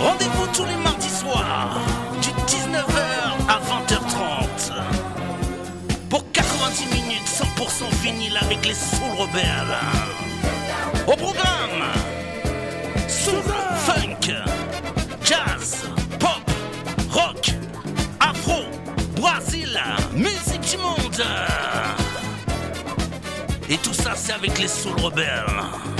Rendez-vous tous les mardis soirs, du 19h à 20h30. Pour 90 minutes 100% vinyle avec les Soul Rebelles. Au programme, Soul, Funk, Jazz, Pop, Rock, Afro, Brésil, musique du monde. Et tout ça, c'est avec les Soul Rebelles.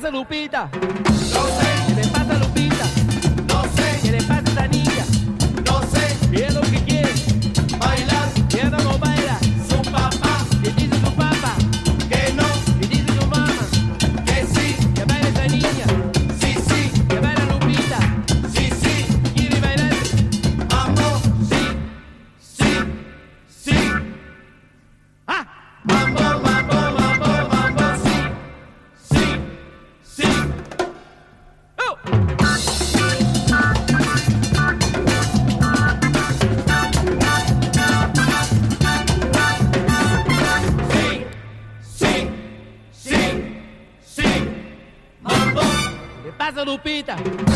Casa Lupita. Rita.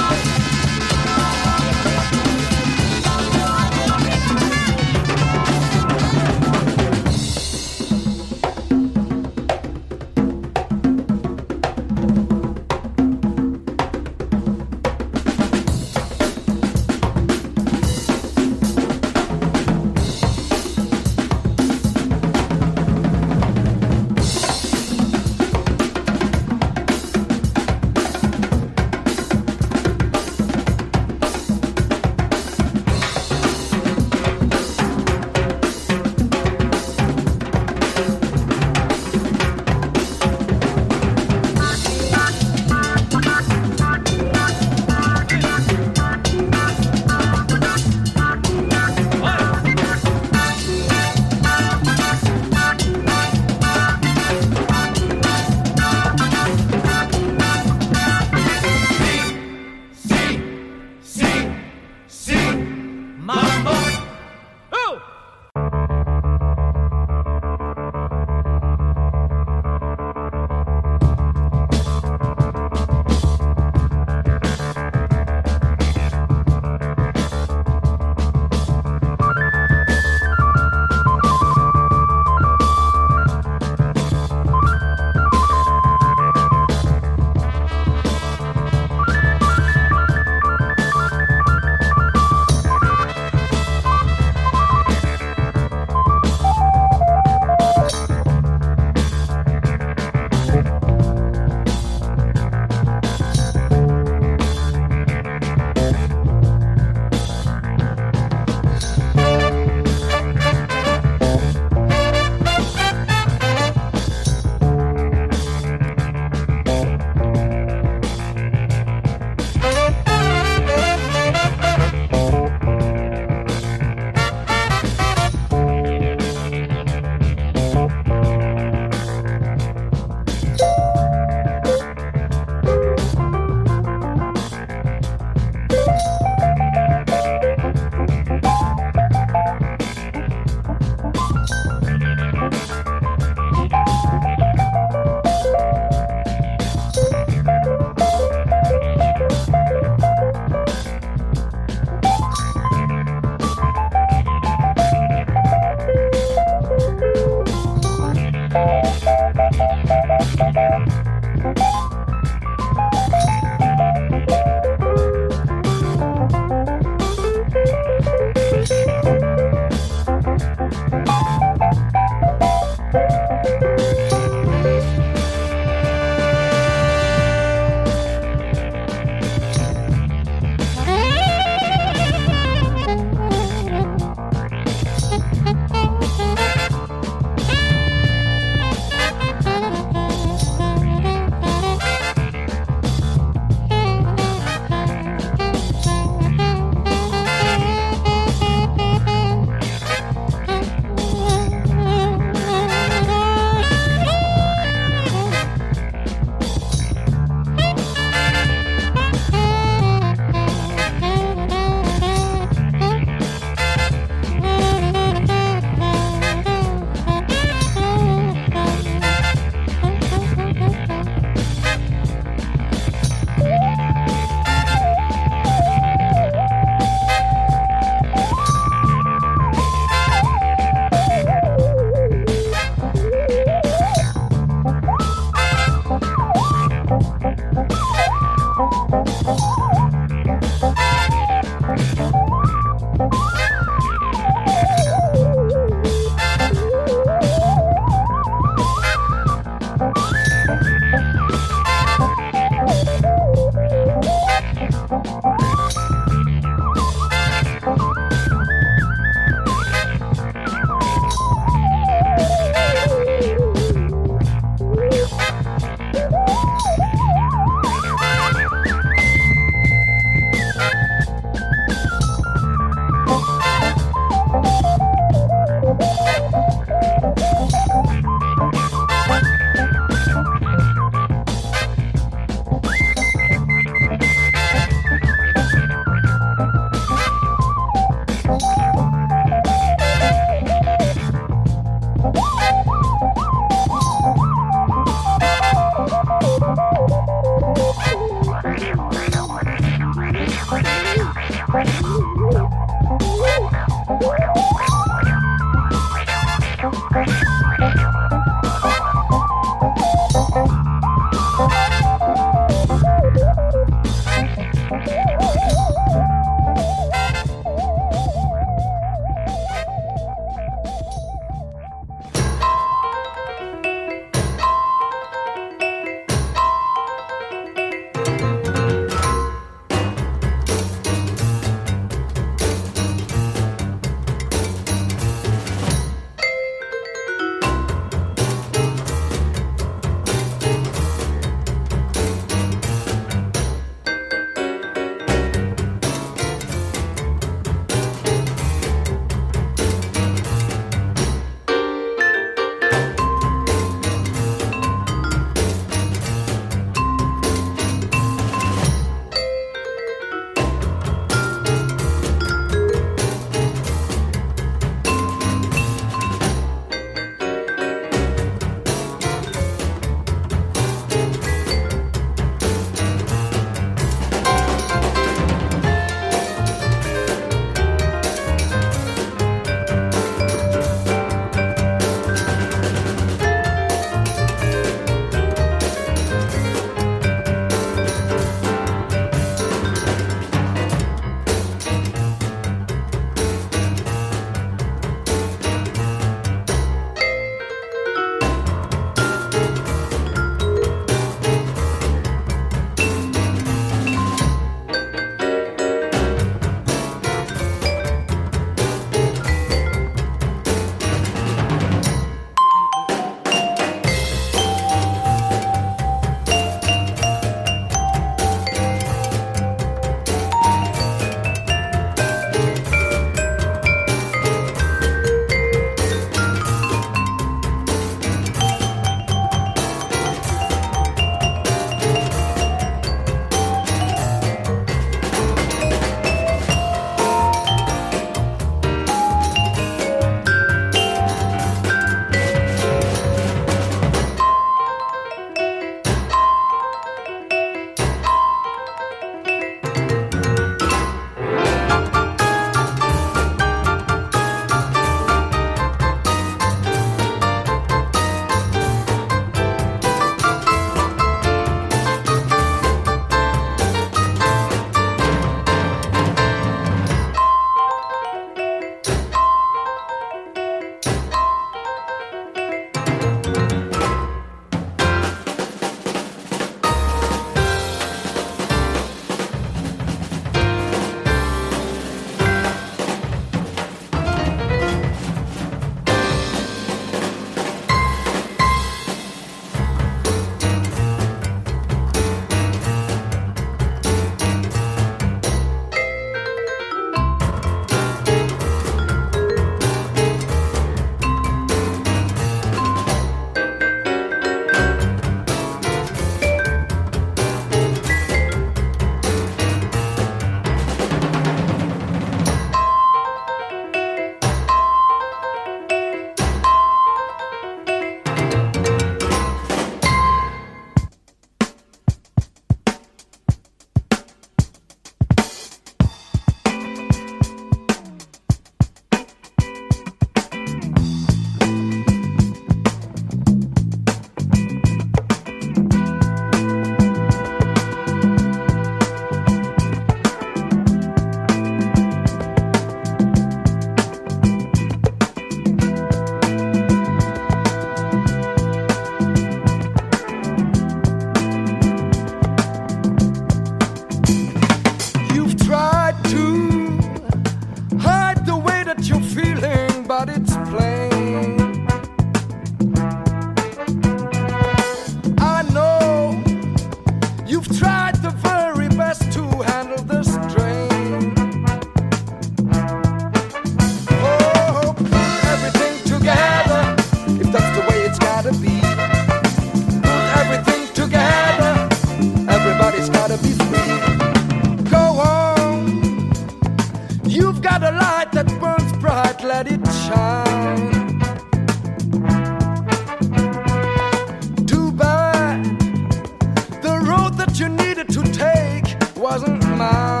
wasn't mine.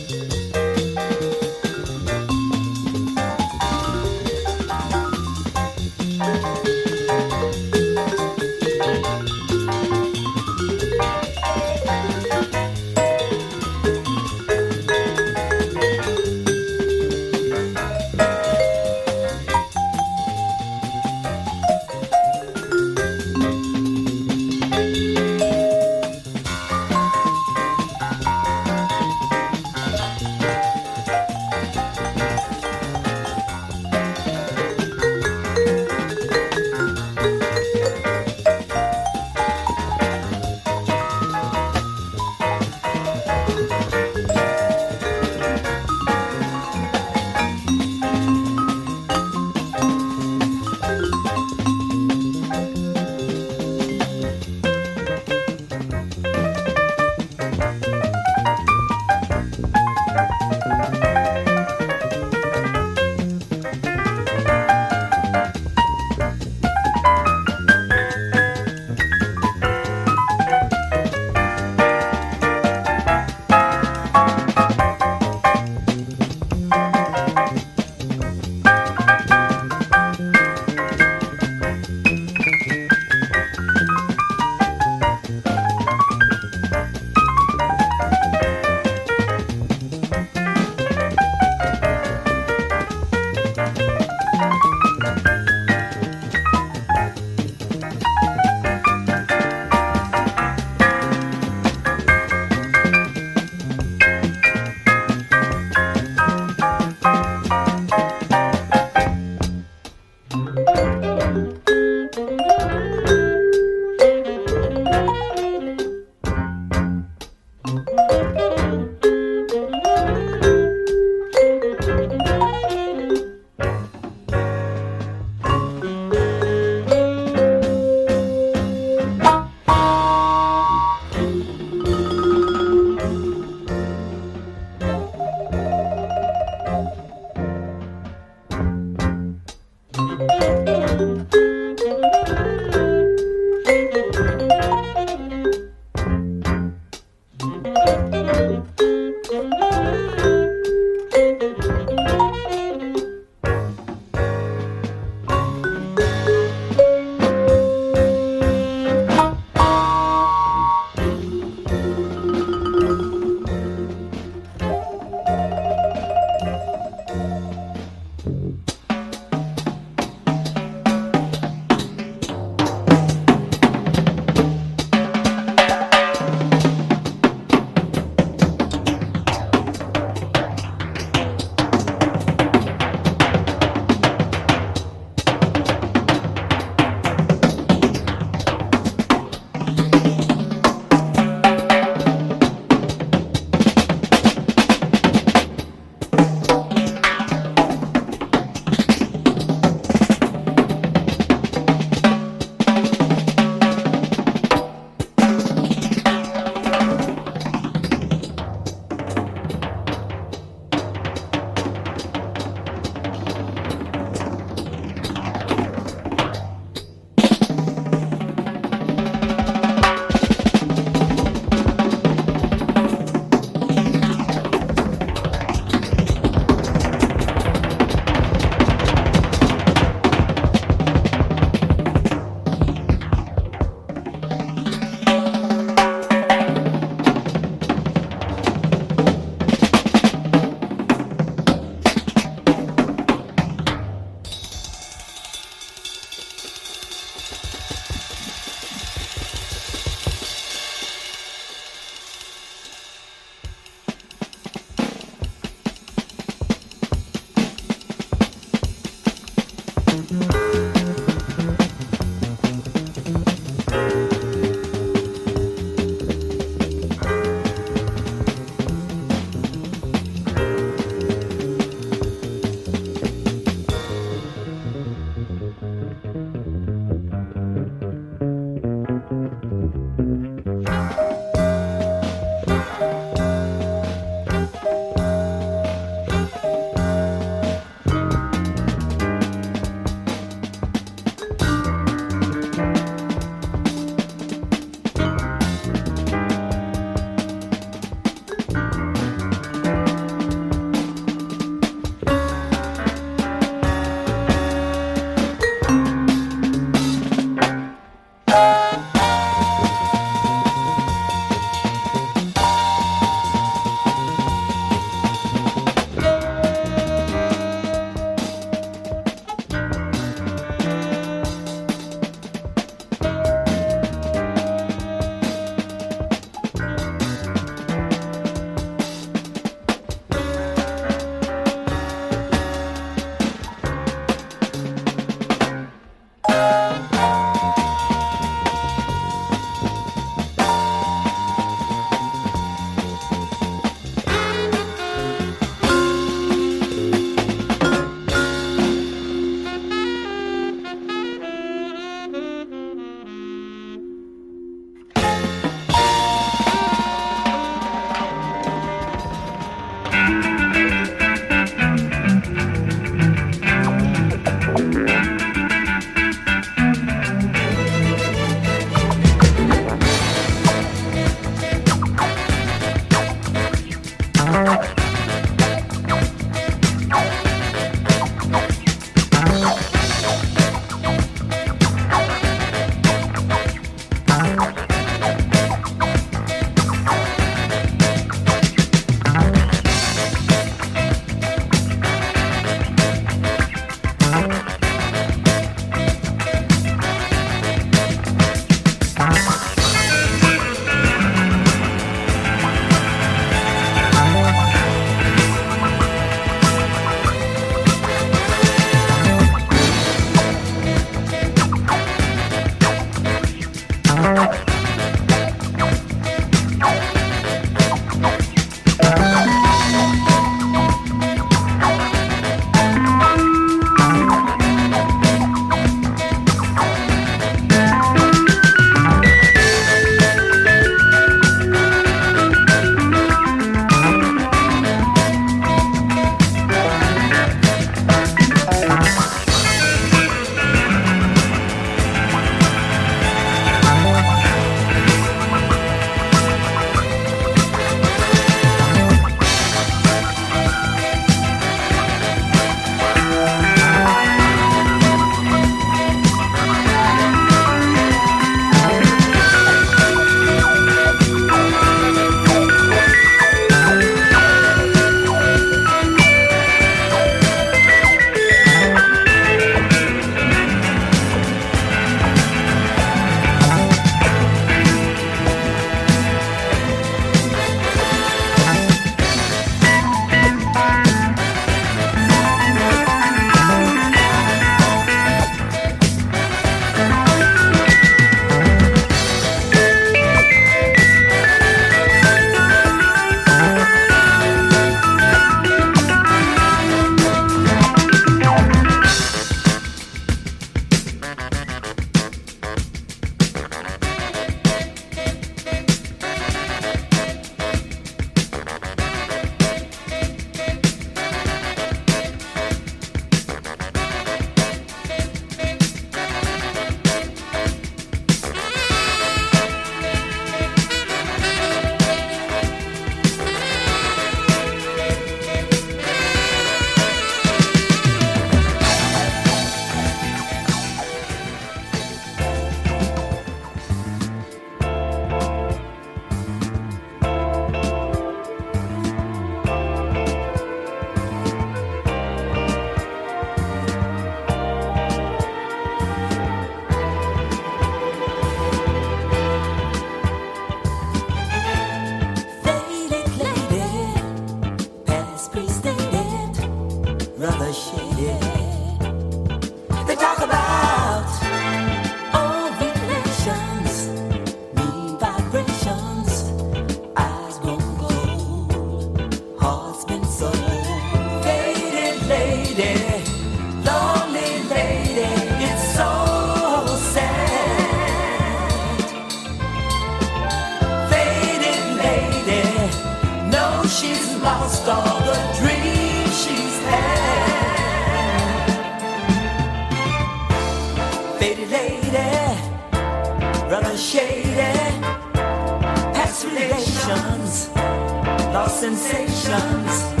Sensations,